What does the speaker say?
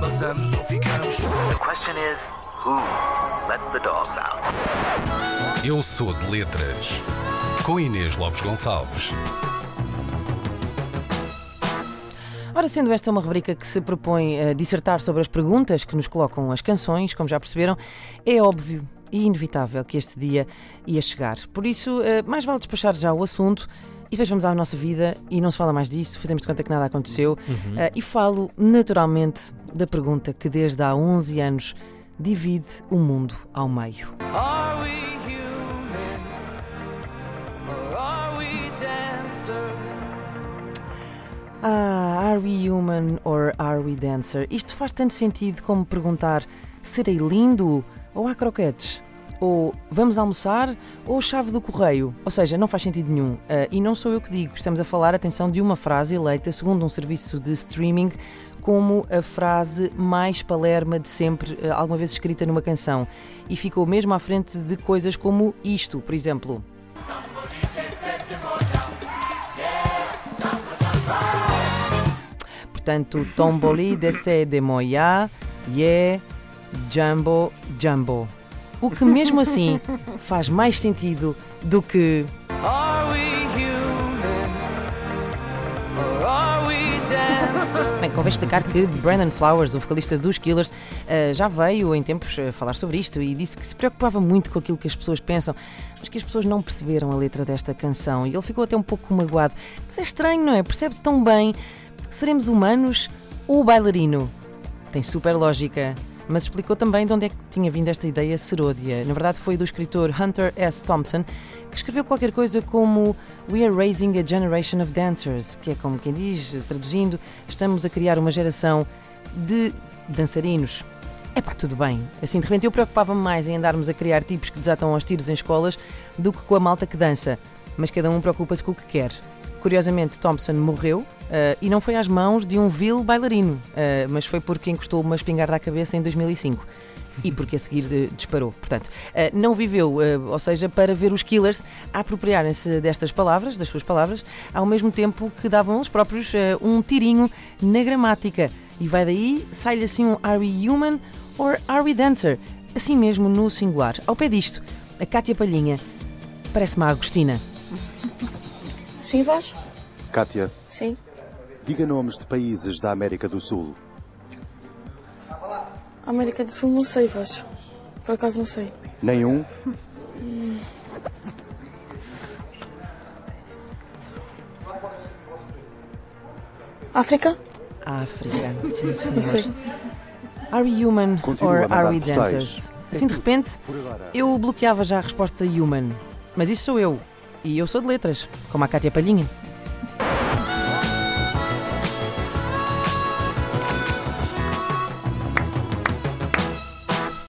letras. The question is, who let the dogs out? Eu sou de letras. Com Inês Lopes Gonçalves. Ora, sendo esta uma rubrica que se propõe a dissertar sobre as perguntas que nos colocam as canções, como já perceberam, é óbvio e inevitável que este dia ia chegar. Por isso, eh, mais vale despachar já o assunto e depois vamos à nossa vida e não se fala mais disso, fazemos de conta que nada aconteceu. Eh, E falo naturalmente da pergunta que desde há 11 anos divide o mundo ao meio. Are we human or are we dancer? Ah, are we human or are we dancer? Isto faz tanto sentido como perguntar: serei lindo ou há croquetes? Ou vamos almoçar ou chave do correio? Ou seja, não faz sentido nenhum. Ah, e não sou eu que digo, estamos a falar, atenção, de uma frase eleita segundo um serviço de streaming como a frase mais palerma de sempre, ah, alguma vez escrita numa canção. E ficou mesmo à frente de coisas como isto, por exemplo. Portanto, Tomboli desse de Moya, yeah, Jumbo, Jumbo. O que mesmo assim faz mais sentido do que. Bem, convém explicar que Brandon Flowers, o vocalista dos Killers, eh, já veio em tempos a falar sobre isto e disse que se preocupava muito com aquilo que as pessoas pensam, mas que as pessoas não perceberam a letra desta canção e ele ficou até um pouco magoado. Mas é estranho, não é? Percebe-se tão bem. Seremos humanos ou bailarino? Tem super lógica. Mas explicou também de onde é que tinha vindo esta ideia seródia. Na verdade, foi do escritor Hunter S. Thompson, que escreveu qualquer coisa como We are raising a generation of dancers, que é como quem diz, traduzindo, estamos a criar uma geração de dançarinos. É pá, tudo bem. Assim, de repente, eu preocupava-me mais em andarmos a criar tipos que desatam aos tiros em escolas do que com a malta que dança. Mas cada um preocupa-se com o que quer. Curiosamente, Thompson morreu ah, e não foi às mãos de um vil bailarino, ah, mas foi porque encostou uma espingarda à cabeça em 2005 e porque a seguir de- disparou. Portanto, ah, não viveu, ou seja, para ver os killers apropriarem-se destas palavras, das suas palavras, ao mesmo tempo que davam eles próprios um tirinho na gramática. E vai daí, sai-lhe assim um Are we human or are we dancer? Assim mesmo no singular. Ao pé disto, a Cátia Palhinha parece-me a Agostina. Sim, vós? Kátia, Sim. diga nomes de países da América do Sul. América do Sul não sei, vós. Por acaso não sei. Nenhum? África? África, sim Não senhor. sei. Are we human Continua or are we dancers? Assim de repente, eu bloqueava já a resposta human. Mas isso sou eu. E eu sou de letras, como a Cátia Palhinha.